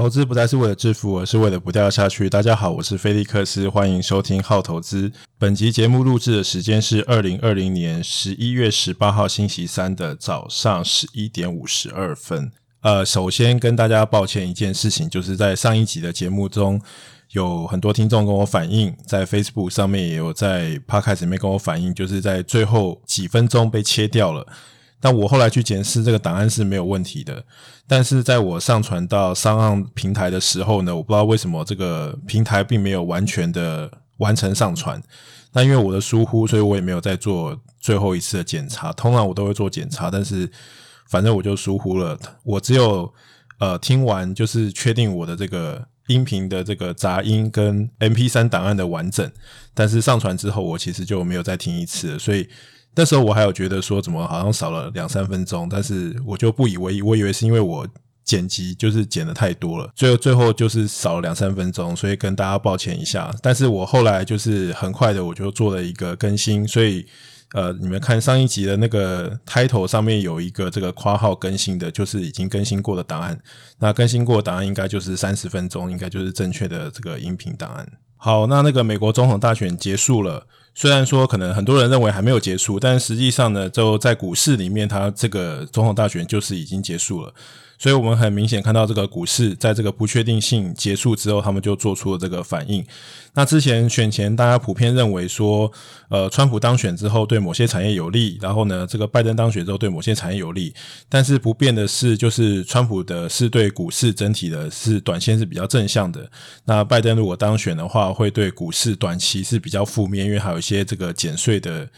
投资不再是为了致富，而是为了不掉下去。大家好，我是菲利克斯，欢迎收听好投资。本集节目录制的时间是二零二零年十一月十八号星期三的早上十一点五十二分。呃，首先跟大家抱歉一件事情，就是在上一集的节目中，有很多听众跟我反映，在 Facebook 上面也有在 Podcast 里面跟我反映，就是在最后几分钟被切掉了。但我后来去检视这个档案是没有问题的，但是在我上传到 SoundOn 平台的时候呢，我不知道为什么这个平台并没有完全的完成上传。那因为我的疏忽，所以我也没有再做最后一次的检查。通常我都会做检查，但是反正我就疏忽了。我只有呃听完，就是确定我的这个音频的这个杂音跟 MP3 档案的完整，但是上传之后，我其实就没有再听一次，所以。那时候我还有觉得说，怎么好像少了两三分钟，但是我就不以为意，我以为是因为我剪辑就是剪的太多了，最后最后就是少了两三分钟，所以跟大家抱歉一下。但是我后来就是很快的，我就做了一个更新，所以呃，你们看上一集的那个 title 上面有一个这个括号更新的，就是已经更新过的档案。那更新过的档案应该就是三十分钟，应该就是正确的这个音频档案。好，那那个美国总统大选结束了。虽然说可能很多人认为还没有结束，但实际上呢，就在股市里面，它这个总统大选就是已经结束了。所以我们很明显看到，这个股市在这个不确定性结束之后，他们就做出了这个反应。那之前选前，大家普遍认为说，呃，川普当选之后对某些产业有利，然后呢，这个拜登当选之后对某些产业有利。但是不变的是，就是川普的是对股市整体的是短线是比较正向的。那拜登如果当选的话，会对股市短期是比较负面，因为还有一些这个减税的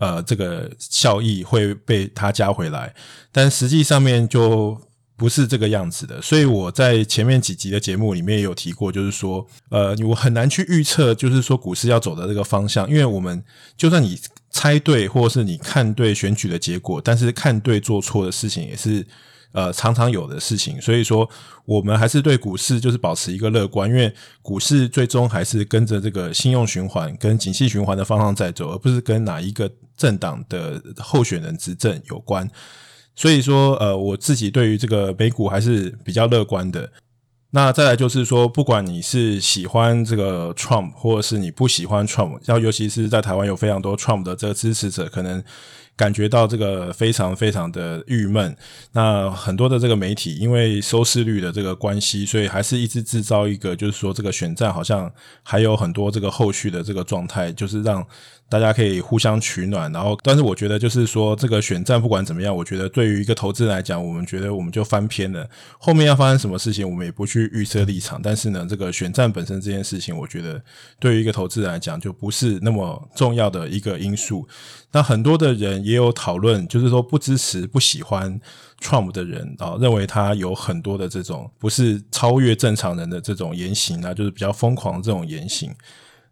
呃这个效益会被他加回来。但实际上面就。不是这个样子的，所以我在前面几集的节目里面也有提过，就是说，呃，我很难去预测，就是说股市要走的这个方向，因为我们就算你猜对，或是你看对选举的结果，但是看对做错的事情也是呃常常有的事情，所以说我们还是对股市就是保持一个乐观，因为股市最终还是跟着这个信用循环跟景气循环的方向在走，而不是跟哪一个政党的候选人执政有关。所以说，呃，我自己对于这个美股还是比较乐观的。那再来就是说，不管你是喜欢这个 Trump，或者是你不喜欢 Trump，然后尤其是在台湾有非常多 Trump 的这个支持者，可能感觉到这个非常非常的郁闷。那很多的这个媒体因为收视率的这个关系，所以还是一直制造一个，就是说这个选战好像还有很多这个后续的这个状态，就是让。大家可以互相取暖，然后，但是我觉得就是说，这个选战不管怎么样，我觉得对于一个投资人来讲，我们觉得我们就翻篇了。后面要发生什么事情，我们也不去预设立场。但是呢，这个选战本身这件事情，我觉得对于一个投资人来讲，就不是那么重要的一个因素。那很多的人也有讨论，就是说不支持、不喜欢 Trump 的人啊，认为他有很多的这种不是超越正常人的这种言行啊，就是比较疯狂的这种言行。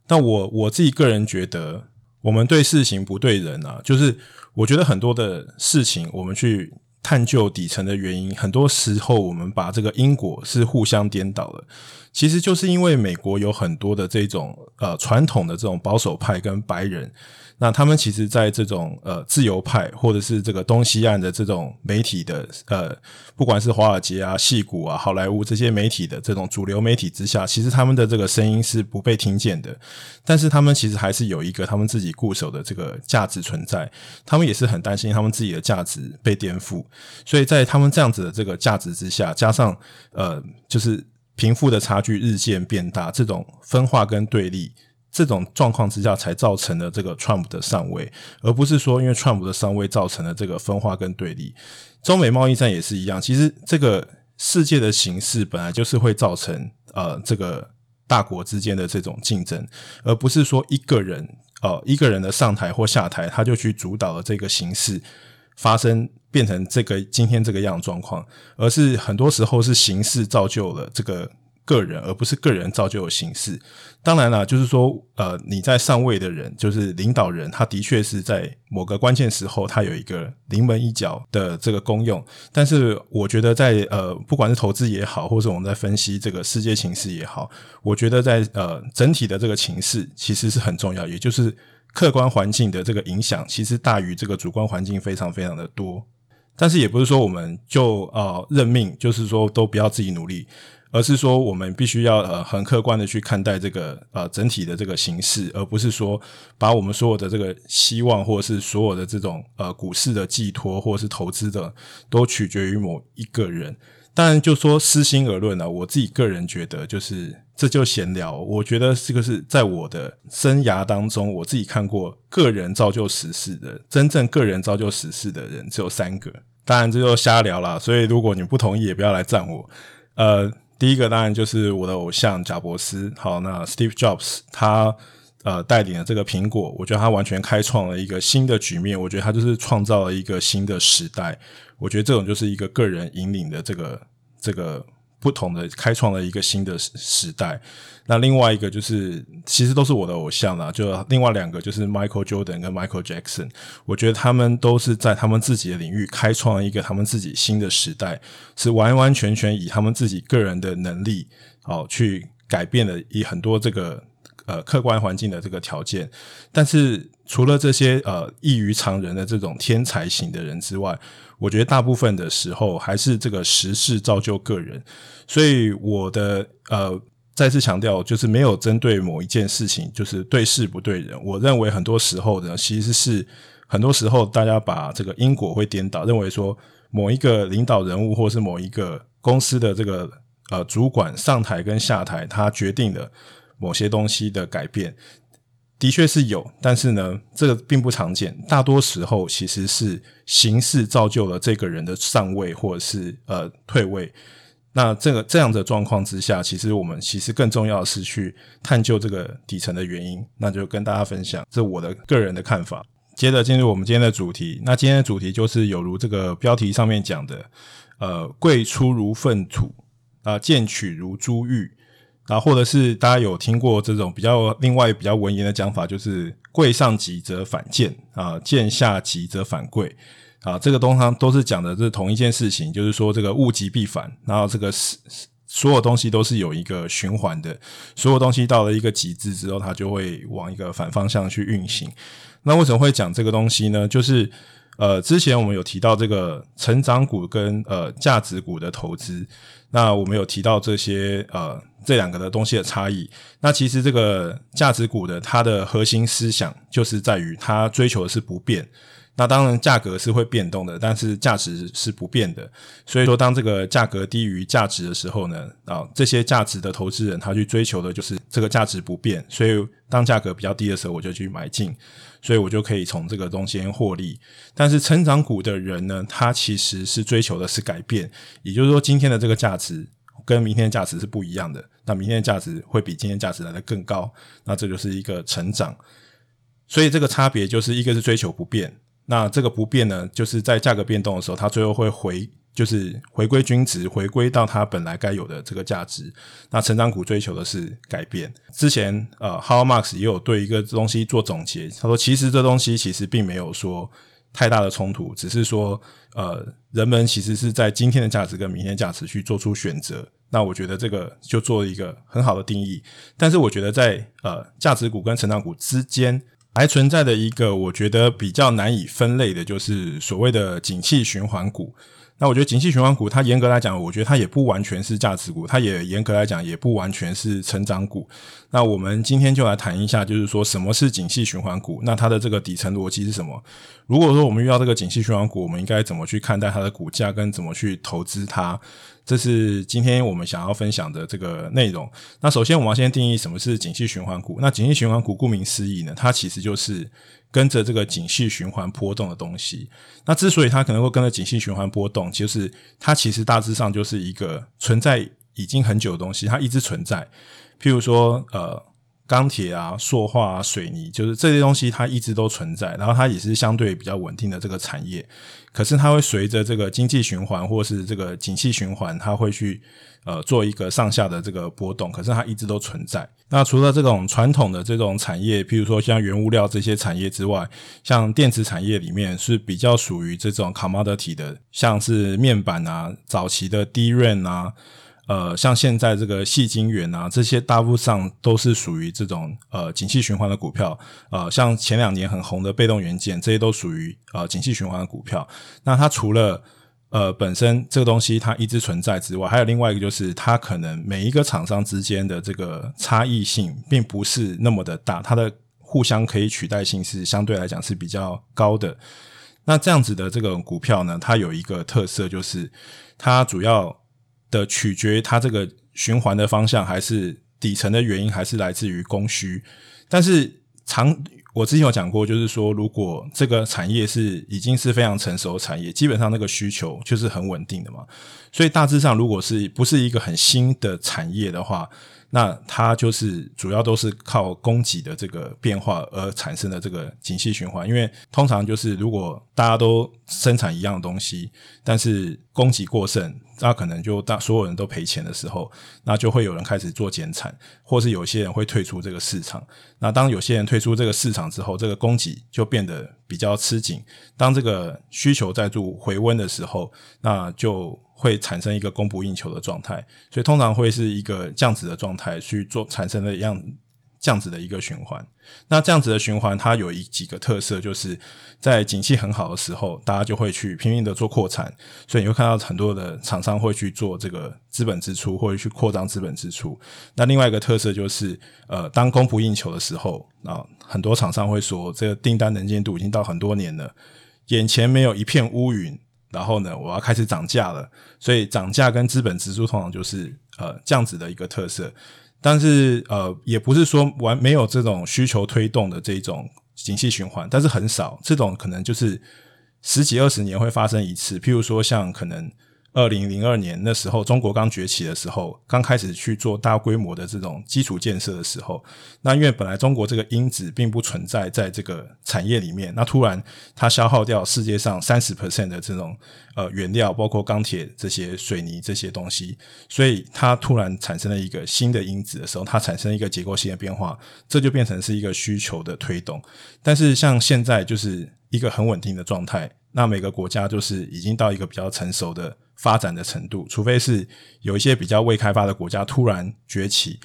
但我我自己个人觉得。我们对事情不对人啊，就是我觉得很多的事情，我们去探究底层的原因，很多时候我们把这个因果是互相颠倒的。其实就是因为美国有很多的这种呃传统的这种保守派跟白人。那他们其实，在这种呃自由派或者是这个东西岸的这种媒体的呃，不管是华尔街啊、戏骨啊、好莱坞这些媒体的这种主流媒体之下，其实他们的这个声音是不被听见的。但是他们其实还是有一个他们自己固守的这个价值存在，他们也是很担心他们自己的价值被颠覆。所以在他们这样子的这个价值之下，加上呃，就是贫富的差距日渐变大，这种分化跟对立。这种状况之下，才造成了这个 Trump 的上位，而不是说因为 Trump 的上位造成了这个分化跟对立。中美贸易战也是一样，其实这个世界的形势本来就是会造成呃这个大国之间的这种竞争，而不是说一个人呃一个人的上台或下台，他就去主导了这个形势发生变成这个今天这个样状况，而是很多时候是形势造就了这个。个人，而不是个人造就的形式。当然了，就是说，呃，你在上位的人，就是领导人，他的确是在某个关键时候，他有一个临门一脚的这个功用。但是，我觉得在呃，不管是投资也好，或者我们在分析这个世界情势也好，我觉得在呃整体的这个情势其实是很重要，也就是客观环境的这个影响，其实大于这个主观环境非常非常的多。但是，也不是说我们就呃认命，就是说都不要自己努力。而是说我们必须要呃很客观的去看待这个呃整体的这个形势，而不是说把我们所有的这个希望或者是所有的这种呃股市的寄托或者是投资的都取决于某一个人。当然，就说私心而论啊，我自己个人觉得，就是这就闲聊。我觉得这个是在我的生涯当中，我自己看过个人造就时事的，真正个人造就时事的人只有三个。当然，这就瞎聊啦。所以，如果你不同意，也不要来赞我。呃，第一个当然就是我的偶像贾伯斯。好，那 Steve Jobs 他呃带领了这个苹果，我觉得他完全开创了一个新的局面。我觉得他就是创造了一个新的时代。我觉得这种就是一个个人引领的这个这个不同的开创了一个新的时时代。那另外一个就是，其实都是我的偶像啦。就另外两个就是 Michael Jordan 跟 Michael Jackson。我觉得他们都是在他们自己的领域开创了一个他们自己新的时代，是完完全全以他们自己个人的能力，哦去改变了以很多这个。呃，客观环境的这个条件，但是除了这些呃异于常人的这种天才型的人之外，我觉得大部分的时候还是这个时势造就个人。所以我的呃再次强调，就是没有针对某一件事情，就是对事不对人。我认为很多时候呢，其实是很多时候大家把这个因果会颠倒，认为说某一个领导人物或是某一个公司的这个呃主管上台跟下台，他决定了。某些东西的改变的确是有，但是呢，这个并不常见。大多时候其实是形势造就了这个人的上位或者是呃退位。那这个这样的状况之下，其实我们其实更重要的是去探究这个底层的原因。那就跟大家分享，这我的个人的看法。接着进入我们今天的主题。那今天的主题就是有如这个标题上面讲的，呃，贵出如粪土啊，贱取如珠玉。啊，或者是大家有听过这种比较另外比较文言的讲法，就是贵上级则反贱啊，贱下级则反贵啊。这个东西都是讲的是同一件事情，就是说这个物极必反，然后这个是所有东西都是有一个循环的，所有东西到了一个极致之后，它就会往一个反方向去运行。那为什么会讲这个东西呢？就是呃，之前我们有提到这个成长股跟呃价值股的投资，那我们有提到这些呃。这两个的东西的差异，那其实这个价值股的它的核心思想就是在于它追求的是不变。那当然价格是会变动的，但是价值是不变的。所以说，当这个价格低于价值的时候呢，啊，这些价值的投资人他去追求的就是这个价值不变。所以当价格比较低的时候，我就去买进，所以我就可以从这个中间获利。但是成长股的人呢，他其实是追求的是改变，也就是说，今天的这个价值跟明天的价值是不一样的。那明天的价值会比今天价值来得更高，那这就是一个成长。所以这个差别就是一个是追求不变，那这个不变呢，就是在价格变动的时候，它最后会回，就是回归均值，回归到它本来该有的这个价值。那成长股追求的是改变。之前呃 h o w Marks 也有对一个东西做总结，他说其实这东西其实并没有说太大的冲突，只是说呃，人们其实是在今天的价值跟明天价值去做出选择。那我觉得这个就做了一个很好的定义，但是我觉得在呃价值股跟成长股之间还存在的一个我觉得比较难以分类的，就是所谓的景气循环股。那我觉得景气循环股，它严格来讲，我觉得它也不完全是价值股，它也严格来讲也不完全是成长股。那我们今天就来谈一下，就是说什么是景气循环股？那它的这个底层逻辑是什么？如果说我们遇到这个景气循环股，我们应该怎么去看待它的股价，跟怎么去投资它？这是今天我们想要分享的这个内容。那首先，我们要先定义什么是景气循环股。那景气循环股顾名思义呢，它其实就是。跟着这个景气循环波动的东西，那之所以它可能会跟着景气循环波动，就是它其实大致上就是一个存在已经很久的东西，它一直存在。譬如说，呃，钢铁啊、塑化啊、水泥，就是这些东西它一直都存在，然后它也是相对比较稳定的这个产业。可是它会随着这个经济循环或是这个景气循环，它会去。呃，做一个上下的这个波动，可是它一直都存在。那除了这种传统的这种产业，譬如说像原物料这些产业之外，像电子产业里面是比较属于这种 commodity 的，像是面板啊，早期的 DRAM 啊，呃，像现在这个细晶圆啊，这些大部分上都是属于这种呃景气循环的股票。呃，像前两年很红的被动元件，这些都属于呃景气循环的股票。那它除了呃本身这个东西它一直存在之外，还有另外一个就是它可能每一个厂商之间的这个差异性并不是那么的大，它的互相可以取代性是相对来讲是比较高的。那这样子的这个股票呢，它有一个特色就是它主要的取决于它这个循环的方向，还是底层的原因，还是来自于供需，但是长。我之前有讲过，就是说，如果这个产业是已经是非常成熟的产业，基本上那个需求就是很稳定的嘛。所以大致上，如果是不是一个很新的产业的话，那它就是主要都是靠供给的这个变化而产生的这个景气循环。因为通常就是如果大家都生产一样东西，但是供给过剩。那可能就当所有人都赔钱的时候，那就会有人开始做减产，或是有些人会退出这个市场。那当有些人退出这个市场之后，这个供给就变得比较吃紧。当这个需求再度回温的时候，那就会产生一个供不应求的状态。所以通常会是一个这样子的状态去做产生的一样。这样子的一个循环，那这样子的循环，它有一几个特色，就是在景气很好的时候，大家就会去拼命的做扩产，所以你会看到很多的厂商会去做这个资本支出，或者去扩张资本支出。那另外一个特色就是，呃，当供不应求的时候，啊，很多厂商会说，这个订单能见度已经到很多年了，眼前没有一片乌云，然后呢，我要开始涨价了。所以涨价跟资本支出通常就是呃这样子的一个特色。但是呃，也不是说完没有这种需求推动的这种景气循环，但是很少，这种可能就是十几二十年会发生一次，譬如说像可能。二零零二年那时候，中国刚崛起的时候，刚开始去做大规模的这种基础建设的时候，那因为本来中国这个因子并不存在在这个产业里面，那突然它消耗掉世界上三十 percent 的这种呃原料，包括钢铁这些、水泥这些东西，所以它突然产生了一个新的因子的时候，它产生一个结构性的变化，这就变成是一个需求的推动。但是像现在就是一个很稳定的状态，那每个国家就是已经到一个比较成熟的。发展的程度，除非是有一些比较未开发的国家突然崛起。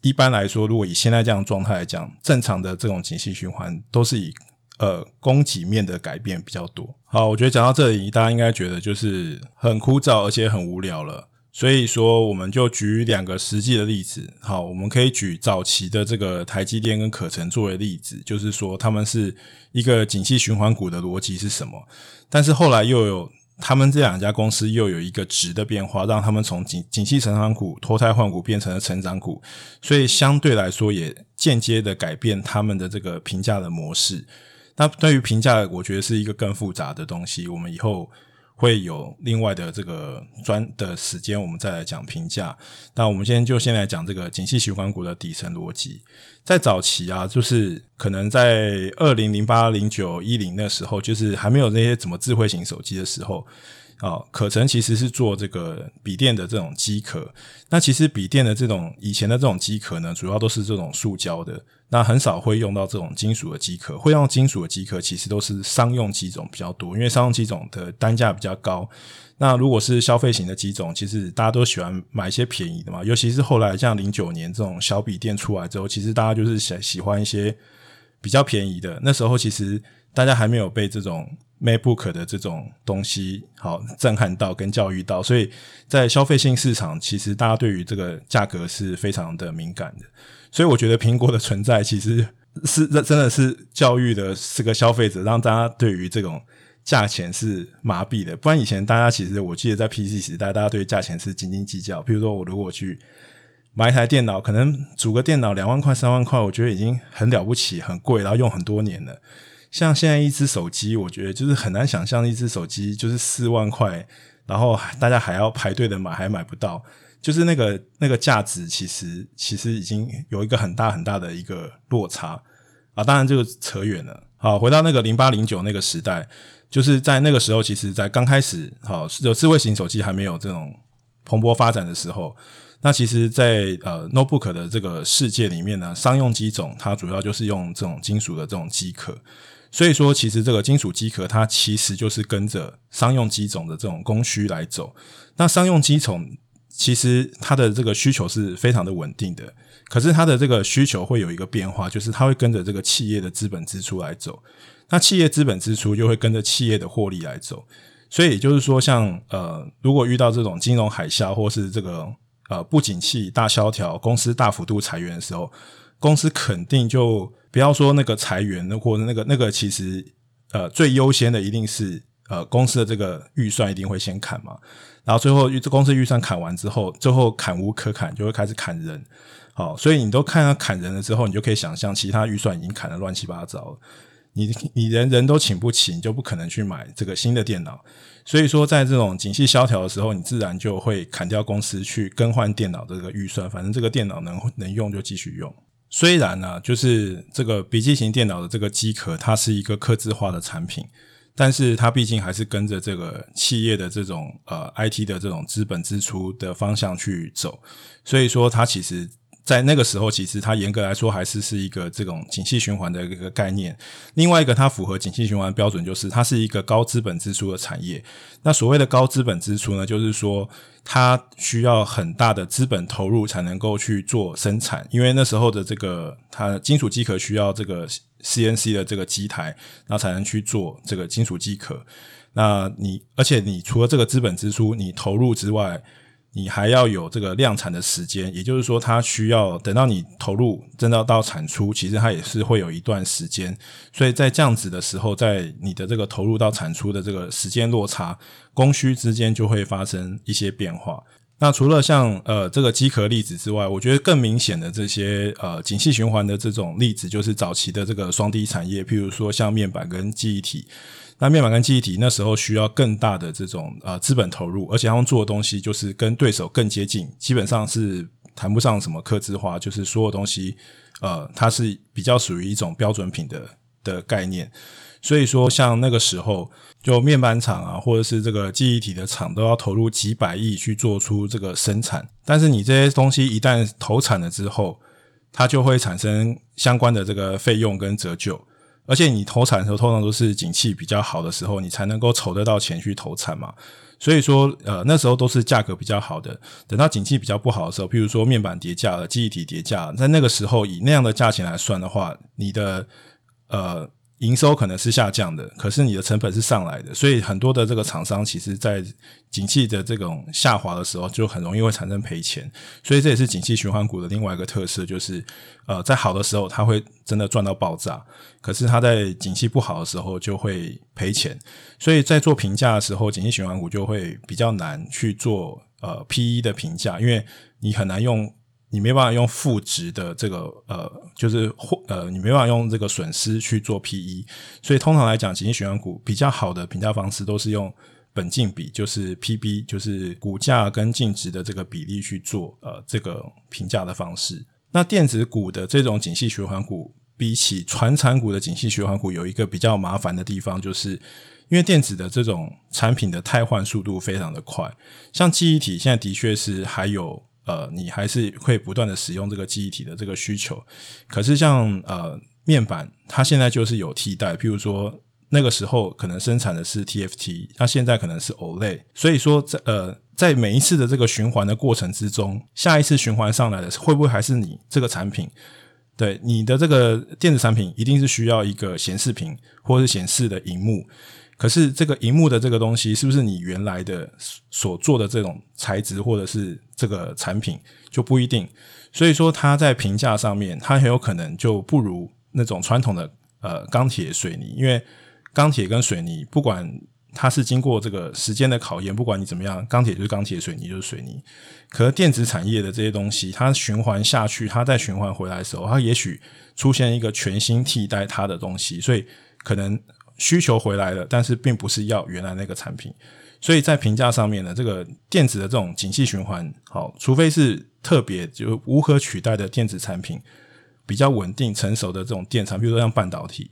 一般来说，如果以现在这样状态来讲，正常的这种景气循环都是以呃供给面的改变比较多。好，我觉得讲到这里，大家应该觉得就是很枯燥，而且很无聊了。所以说，我们就举两个实际的例子。好，我们可以举早期的这个台积电跟可成作为例子，就是说他们是一个景气循环股的逻辑是什么？但是后来又有。他们这两家公司又有一个值的变化，让他们从景景气成长股脱胎换骨变成了成长股，所以相对来说也间接的改变他们的这个评价的模式。那对于评价，我觉得是一个更复杂的东西。我们以后。会有另外的这个专的时间，我们再来讲评价。那我们今天就先来讲这个景气循环股的底层逻辑。在早期啊，就是可能在二零零八、零九、一零那时候，就是还没有那些怎么智慧型手机的时候。啊，可成其实是做这个笔电的这种机壳。那其实笔电的这种以前的这种机壳呢，主要都是这种塑胶的，那很少会用到这种金属的机壳。会用金属的机壳，其实都是商用机种比较多，因为商用机种的单价比较高。那如果是消费型的机种，其实大家都喜欢买一些便宜的嘛。尤其是后来像零九年这种小笔电出来之后，其实大家就是喜喜欢一些比较便宜的。那时候其实大家还没有被这种。MacBook 的这种东西，好震撼到跟教育到，所以在消费性市场，其实大家对于这个价格是非常的敏感的。所以我觉得苹果的存在，其实是真的是教育的这个消费者，让大家对于这种价钱是麻痹的。不然以前大家其实，我记得在 PC 时代，大家对价钱是斤斤计较。比如说，我如果去买一台电脑，可能组个电脑两万块、三万块，我觉得已经很了不起、很贵，然后用很多年了。像现在一只手机，我觉得就是很难想象一只手机就是四万块，然后大家还要排队的买，还买不到，就是那个那个价值其实其实已经有一个很大很大的一个落差啊。当然这个扯远了。好，回到那个零八零九那个时代，就是在那个时候，其实在刚开始好有智慧型手机还没有这种蓬勃发展的时候，那其实，在呃 notebook 的这个世界里面呢，商用机种它主要就是用这种金属的这种机壳。所以说，其实这个金属机壳它其实就是跟着商用机种的这种供需来走。那商用机种其实它的这个需求是非常的稳定的，可是它的这个需求会有一个变化，就是它会跟着这个企业的资本支出来走。那企业资本支出就会跟着企业的获利来走。所以也就是说像，像呃，如果遇到这种金融海啸或是这个呃不景气大萧条，公司大幅度裁员的时候，公司肯定就不要说那个裁员，或者那个那个其实呃最优先的一定是呃公司的这个预算一定会先砍嘛，然后最后预公司预算砍完之后，最后砍无可砍，就会开始砍人。好，所以你都看到砍人了之后，你就可以想象其他预算已经砍得乱七八糟了。你你人人都请不起，你就不可能去买这个新的电脑。所以说，在这种景气萧条的时候，你自然就会砍掉公司去更换电脑的这个预算。反正这个电脑能能用就继续用。虽然呢、就是这个笔记型电脑的这个机壳，它是一个刻字化的产品，但是它毕竟还是跟着这个企业的这种呃 IT 的这种资本支出的方向去走。所以说，它其实。在那个时候，其实它严格来说还是是一个这种景气循环的一个概念。另外一个，它符合景气循环标准，就是它是一个高资本支出的产业。那所谓的高资本支出呢，就是说它需要很大的资本投入才能够去做生产，因为那时候的这个它金属机壳需要这个 CNC 的这个机台，那才能去做这个金属机壳。那你而且你除了这个资本支出你投入之外，你还要有这个量产的时间，也就是说，它需要等到你投入真的到产出，其实它也是会有一段时间。所以在这样子的时候，在你的这个投入到产出的这个时间落差，供需之间就会发生一些变化。那除了像呃这个机壳例子之外，我觉得更明显的这些呃景气循环的这种例子，就是早期的这个双低产业，譬如说像面板跟记忆体。那面板跟记忆体那时候需要更大的这种呃资本投入，而且他们做的东西就是跟对手更接近，基本上是谈不上什么客制化，就是所有东西呃它是比较属于一种标准品的的概念。所以说，像那个时候就面板厂啊，或者是这个记忆体的厂，都要投入几百亿去做出这个生产。但是你这些东西一旦投产了之后，它就会产生相关的这个费用跟折旧。而且你投产的时候，通常都是景气比较好的时候，你才能够筹得到钱去投产嘛。所以说，呃，那时候都是价格比较好的。等到景气比较不好的时候，譬如说面板跌价了，记忆体跌价，在那个时候以那样的价钱来算的话，你的呃。营收可能是下降的，可是你的成本是上来的，所以很多的这个厂商其实，在景气的这种下滑的时候，就很容易会产生赔钱。所以这也是景气循环股的另外一个特色，就是呃，在好的时候它会真的赚到爆炸，可是它在景气不好的时候就会赔钱。所以在做评价的时候，景气循环股就会比较难去做呃 PE 的评价，因为你很难用。你没办法用负值的这个呃，就是或呃，你没办法用这个损失去做 PE，所以通常来讲，景气循环股比较好的评价方式都是用本净比，就是 PB，就是股价跟净值的这个比例去做呃这个评价的方式。那电子股的这种景气循环股，比起传产股的景气循环股，有一个比较麻烦的地方，就是因为电子的这种产品的汰换速度非常的快，像记忆体现在的确是还有。呃，你还是会不断的使用这个记忆体的这个需求，可是像呃面板，它现在就是有替代，譬如说那个时候可能生产的是 TFT，它现在可能是 OLED，所以说在呃在每一次的这个循环的过程之中，下一次循环上来的会不会还是你这个产品？对，你的这个电子产品一定是需要一个显示屏或者是显示的荧幕。可是这个荧幕的这个东西，是不是你原来的所做的这种材质或者是这个产品就不一定？所以说它在评价上面，它很有可能就不如那种传统的呃钢铁、水泥，因为钢铁跟水泥不管它是经过这个时间的考验，不管你怎么样，钢铁就是钢铁，水泥就是水泥。可是电子产业的这些东西，它循环下去，它再循环回来的时候，它也许出现一个全新替代它的东西，所以可能。需求回来了，但是并不是要原来那个产品，所以在评价上面呢，这个电子的这种景气循环，好，除非是特别就无可取代的电子产品，比较稳定成熟的这种电厂，比如说像半导体，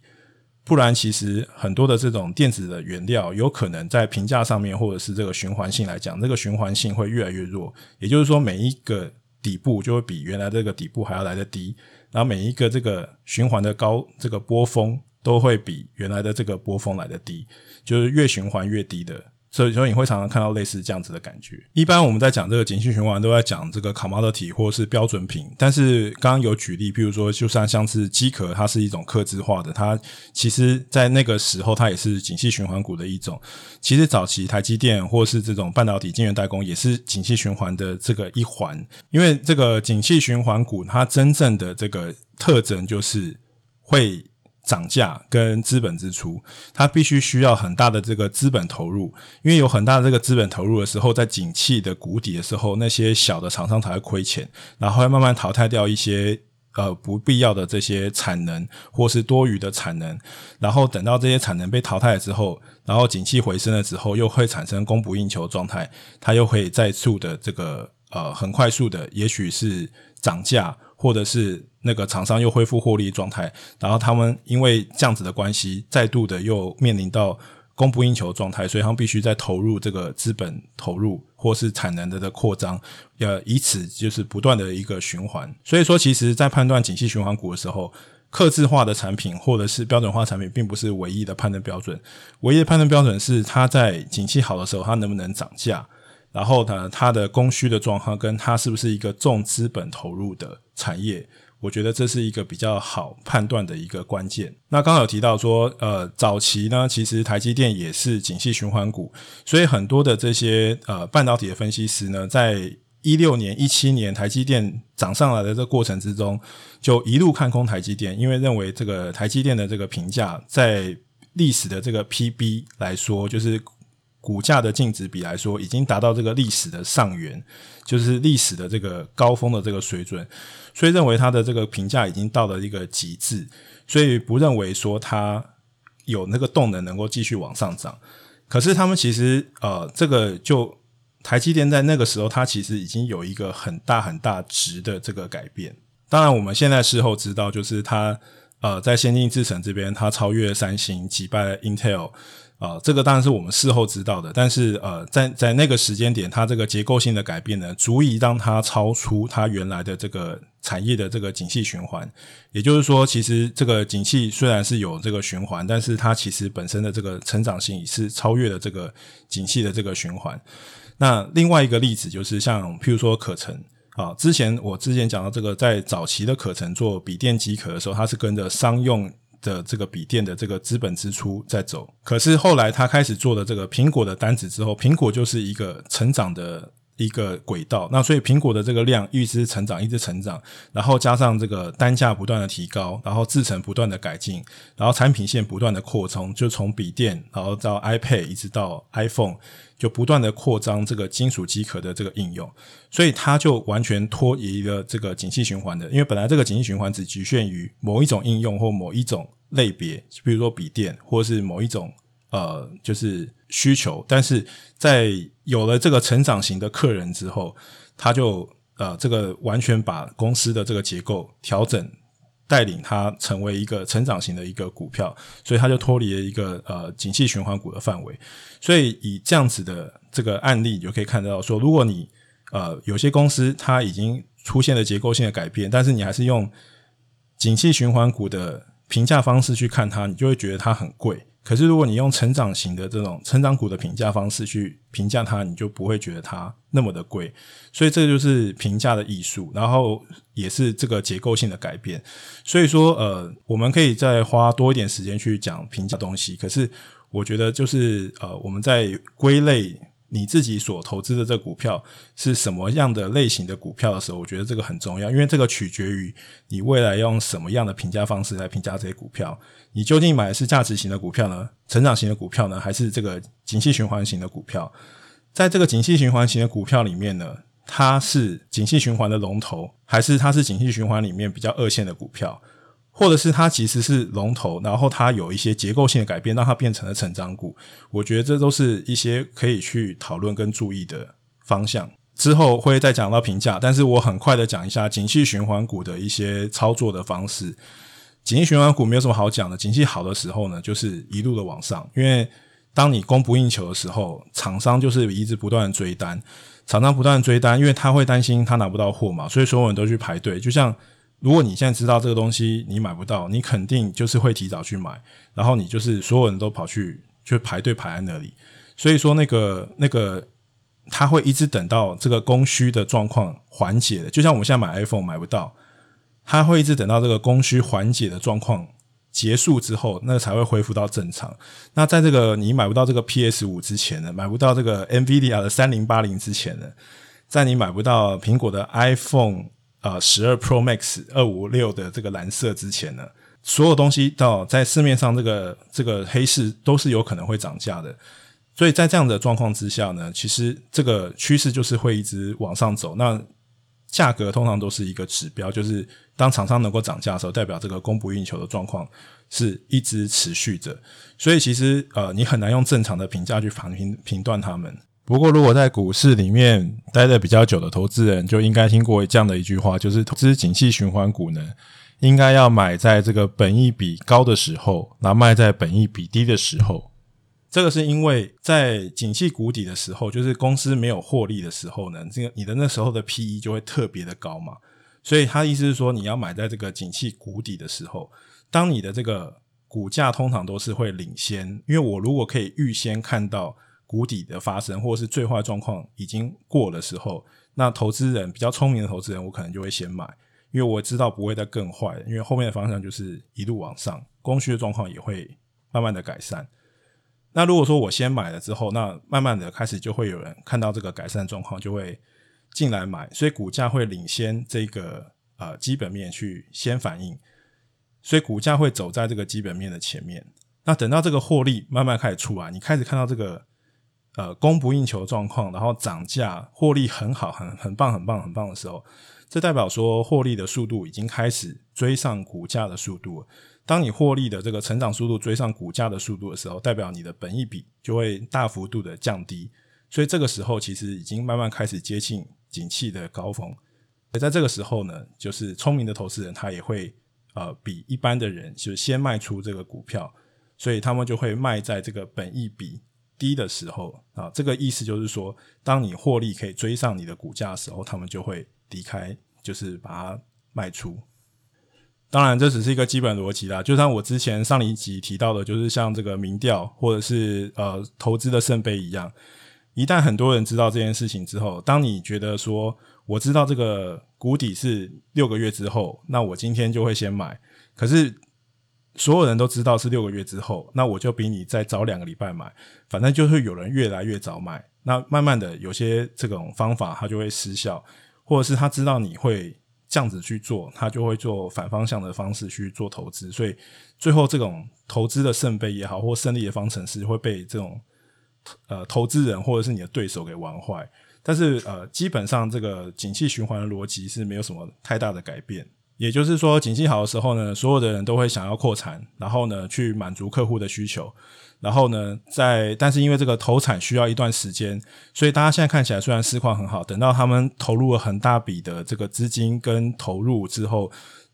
不然其实很多的这种电子的原料，有可能在评价上面或者是这个循环性来讲，这个循环性会越来越弱。也就是说，每一个底部就会比原来这个底部还要来得低，然后每一个这个循环的高这个波峰。都会比原来的这个波峰来的低，就是越循环越低的所以，所以你会常常看到类似这样子的感觉。一般我们在讲这个景气循环，都在讲这个 commodity 或是标准品。但是刚刚有举例，比如说，就算像是机壳，它是一种客制化的，它其实在那个时候，它也是景气循环股的一种。其实早期台积电或是这种半导体晶圆代工，也是景气循环的这个一环。因为这个景气循环股，它真正的这个特征就是会。涨价跟资本支出，它必须需要很大的这个资本投入，因为有很大的这个资本投入的时候，在景气的谷底的时候，那些小的厂商才会亏钱，然后会慢慢淘汰掉一些呃不必要的这些产能或是多余的产能，然后等到这些产能被淘汰了之后，然后景气回升了之后，又会产生供不应求状态，它又会再速的这个呃很快速的，也许是涨价。或者是那个厂商又恢复获利状态，然后他们因为这样子的关系，再度的又面临到供不应求状态，所以他们必须再投入这个资本投入或是产能的的扩张，呃，以此就是不断的一个循环。所以说，其实，在判断景气循环股的时候，客制化的产品或者是标准化产品，并不是唯一的判断标准。唯一的判断标准是它在景气好的时候，它能不能涨价。然后呢，它的供需的状况跟它是不是一个重资本投入的产业，我觉得这是一个比较好判断的一个关键。那刚刚有提到说，呃，早期呢，其实台积电也是景气循环股，所以很多的这些呃半导体的分析师呢，在一六年、一七年台积电涨上来的这个过程之中，就一路看空台积电，因为认为这个台积电的这个评价在历史的这个 PB 来说，就是。股价的净值比来说，已经达到这个历史的上缘，就是历史的这个高峰的这个水准，所以认为它的这个评价已经到了一个极致，所以不认为说它有那个动能能够继续往上涨。可是他们其实呃，这个就台积电在那个时候，它其实已经有一个很大很大值的这个改变。当然，我们现在事后知道，就是它呃在先进制程这边，它超越三星，击败了 Intel。啊、这个当然是我们事后知道的，但是呃，在在那个时间点，它这个结构性的改变呢，足以让它超出它原来的这个产业的这个景气循环。也就是说，其实这个景气虽然是有这个循环，但是它其实本身的这个成长性是超越了这个景气的这个循环。那另外一个例子就是像譬如说可成啊，之前我之前讲到这个，在早期的可成做笔电机壳的时候，它是跟着商用。的这个笔电的这个资本支出在走，可是后来他开始做了这个苹果的单子之后，苹果就是一个成长的一个轨道，那所以苹果的这个量一直成长，一直成长，然后加上这个单价不断的提高，然后制程不断的改进，然后产品线不断的扩充，就从笔电，然后到 iPad，一直到 iPhone。就不断的扩张这个金属机壳的这个应用，所以它就完全脱离了这个景气循环的，因为本来这个景气循环只局限于某一种应用或某一种类别，比如说笔电或是某一种呃就是需求，但是在有了这个成长型的客人之后，他就呃这个完全把公司的这个结构调整。带领它成为一个成长型的一个股票，所以它就脱离了一个呃景气循环股的范围。所以以这样子的这个案例，你就可以看到说，如果你呃有些公司它已经出现了结构性的改变，但是你还是用景气循环股的评价方式去看它，你就会觉得它很贵。可是，如果你用成长型的这种成长股的评价方式去评价它，你就不会觉得它那么的贵。所以，这就是评价的艺术，然后也是这个结构性的改变。所以说，呃，我们可以再花多一点时间去讲评价东西。可是，我觉得就是呃，我们在归类。你自己所投资的这股票是什么样的类型的股票的时候，我觉得这个很重要，因为这个取决于你未来用什么样的评价方式来评价这些股票。你究竟买的是价值型的股票呢，成长型的股票呢，还是这个景气循环型的股票？在这个景气循环型的股票里面呢，它是景气循环的龙头，还是它是景气循环里面比较二线的股票？或者是它其实是龙头，然后它有一些结构性的改变，让它变成了成长股。我觉得这都是一些可以去讨论跟注意的方向。之后会再讲到评价，但是我很快的讲一下景气循环股的一些操作的方式。景气循环股没有什么好讲的，景气好的时候呢，就是一路的往上，因为当你供不应求的时候，厂商就是一直不断的追单，厂商不断追单，因为他会担心他拿不到货嘛，所以所有人都去排队，就像。如果你现在知道这个东西你买不到，你肯定就是会提早去买，然后你就是所有人都跑去就排队排在那里。所以说那个那个他会一直等到这个供需的状况缓解的，就像我们现在买 iPhone 买不到，他会一直等到这个供需缓解的状况结束之后，那才会恢复到正常。那在这个你买不到这个 PS 五之前呢，买不到这个 NVIDIA 的三零八零之前呢，在你买不到苹果的 iPhone 呃十二 Pro Max 二五六的这个蓝色之前呢，所有东西到在市面上这个这个黑市都是有可能会涨价的。所以在这样的状况之下呢，其实这个趋势就是会一直往上走。那价格通常都是一个指标，就是当厂商能够涨价的时候，代表这个供不应求的状况是一直持续着。所以其实呃，你很难用正常的评价去评评评断他们。不过，如果在股市里面待得比较久的投资人，就应该听过这样的一句话，就是投资景气循环股呢，应该要买在这个本益比高的时候，然后卖在本益比低的时候。这个是因为在景气谷底的时候，就是公司没有获利的时候呢，这个你的那时候的 PE 就会特别的高嘛。所以他意思是说，你要买在这个景气谷底的时候，当你的这个股价通常都是会领先，因为我如果可以预先看到谷底的发生，或是最坏状况已经过的时候，那投资人比较聪明的投资人，我可能就会先买，因为我知道不会再更坏，因为后面的方向就是一路往上，供需的状况也会慢慢的改善。那如果说我先买了之后，那慢慢的开始就会有人看到这个改善状况，就会进来买，所以股价会领先这个呃基本面去先反应，所以股价会走在这个基本面的前面。那等到这个获利慢慢开始出来，你开始看到这个呃供不应求状况，然后涨价，获利很好，很很棒，很棒，很棒的时候，这代表说获利的速度已经开始追上股价的速度。当你获利的这个成长速度追上股价的速度的时候，代表你的本益比就会大幅度的降低，所以这个时候其实已经慢慢开始接近景气的高峰。在这个时候呢，就是聪明的投资人他也会呃比一般的人就先卖出这个股票，所以他们就会卖在这个本益比低的时候啊。这个意思就是说，当你获利可以追上你的股价的时候，他们就会离开，就是把它卖出。当然，这只是一个基本逻辑啦。就像我之前上一集提到的，就是像这个民调或者是呃投资的圣杯一样，一旦很多人知道这件事情之后，当你觉得说我知道这个谷底是六个月之后，那我今天就会先买。可是所有人都知道是六个月之后，那我就比你再早两个礼拜买。反正就会有人越来越早买，那慢慢的有些这种方法它就会失效，或者是他知道你会。这样子去做，他就会做反方向的方式去做投资，所以最后这种投资的圣杯也好，或胜利的方程式会被这种呃投资人或者是你的对手给玩坏。但是呃，基本上这个景气循环的逻辑是没有什么太大的改变。也就是说，景气好的时候呢，所有的人都会想要扩产，然后呢去满足客户的需求。然后呢，在但是因为这个投产需要一段时间，所以大家现在看起来虽然市况很好，等到他们投入了很大笔的这个资金跟投入之后，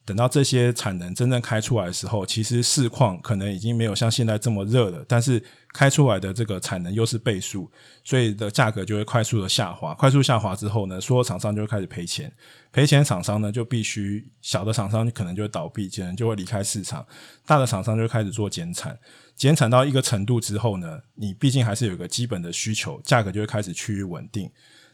等到这些产能真正开出来的时候，其实市况可能已经没有像现在这么热了。但是开出来的这个产能又是倍数，所以的价格就会快速的下滑。快速下滑之后呢，所有厂商就会开始赔钱。赔钱厂商呢，就必须小的厂商可能就会倒闭，可能就会离开市场。大的厂商就开始做减产。减产到一个程度之后呢，你毕竟还是有一个基本的需求，价格就会开始趋于稳定。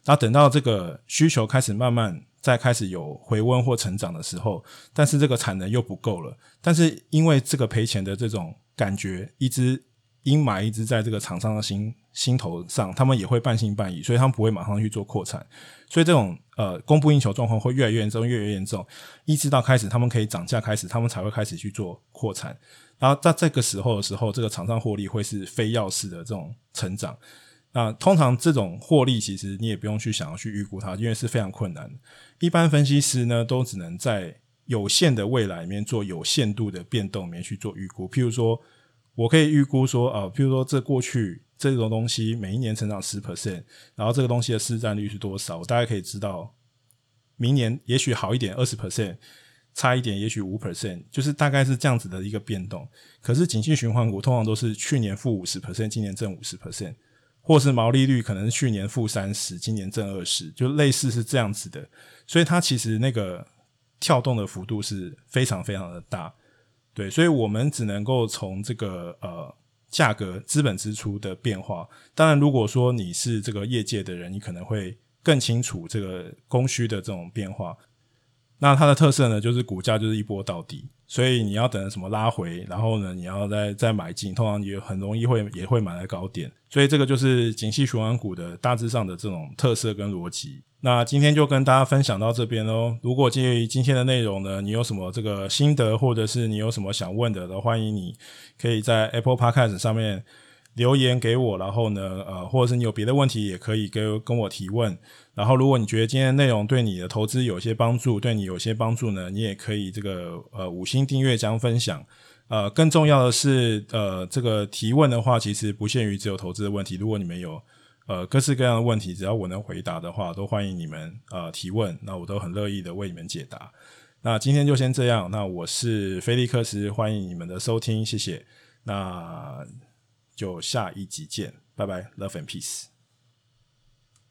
那等到这个需求开始慢慢在开始有回温或成长的时候，但是这个产能又不够了。但是因为这个赔钱的这种感觉，一直阴霾一直在这个厂商的心心头上，他们也会半信半疑，所以他们不会马上去做扩产。所以这种呃供不应求状况会越来越严重，越来越严重，一直到开始他们可以涨价开始，他们才会开始去做扩产。然后在这个时候的时候，这个厂商获利会是非要式的这种成长。那通常这种获利，其实你也不用去想要去预估它，因为是非常困难。一般分析师呢，都只能在有限的未来里面做有限度的变动里面去做预估。譬如说，我可以预估说，呃，譬如说这过去这种东西每一年成长十 percent，然后这个东西的市占率是多少，我大概可以知道明年也许好一点二十 percent。差一点，也许五 percent，就是大概是这样子的一个变动。可是景气循环股通常都是去年负五十 percent，今年挣五十 percent，或是毛利率可能去年负三十，今年正二十，就类似是这样子的。所以它其实那个跳动的幅度是非常非常的大，对。所以我们只能够从这个呃价格、资本支出的变化。当然，如果说你是这个业界的人，你可能会更清楚这个供需的这种变化。那它的特色呢，就是股价就是一波到底，所以你要等什么拉回，然后呢，你要再再买进，通常也很容易会也会买在高点。所以这个就是景气循环股的大致上的这种特色跟逻辑。那今天就跟大家分享到这边喽。如果基于今天的内容呢，你有什么这个心得，或者是你有什么想问的，都欢迎你可以在 Apple Podcast 上面留言给我。然后呢，呃，或者是你有别的问题，也可以跟跟我提问。然后，如果你觉得今天的内容对你的投资有些帮助，对你有些帮助呢，你也可以这个呃五星订阅加分享。呃，更重要的是，呃，这个提问的话，其实不限于只有投资的问题。如果你们有呃，各式各样的问题，只要我能回答的话，都欢迎你们呃提问，那我都很乐意的为你们解答。那今天就先这样，那我是菲利克斯，欢迎你们的收听，谢谢。那就下一集见，拜拜，Love and Peace。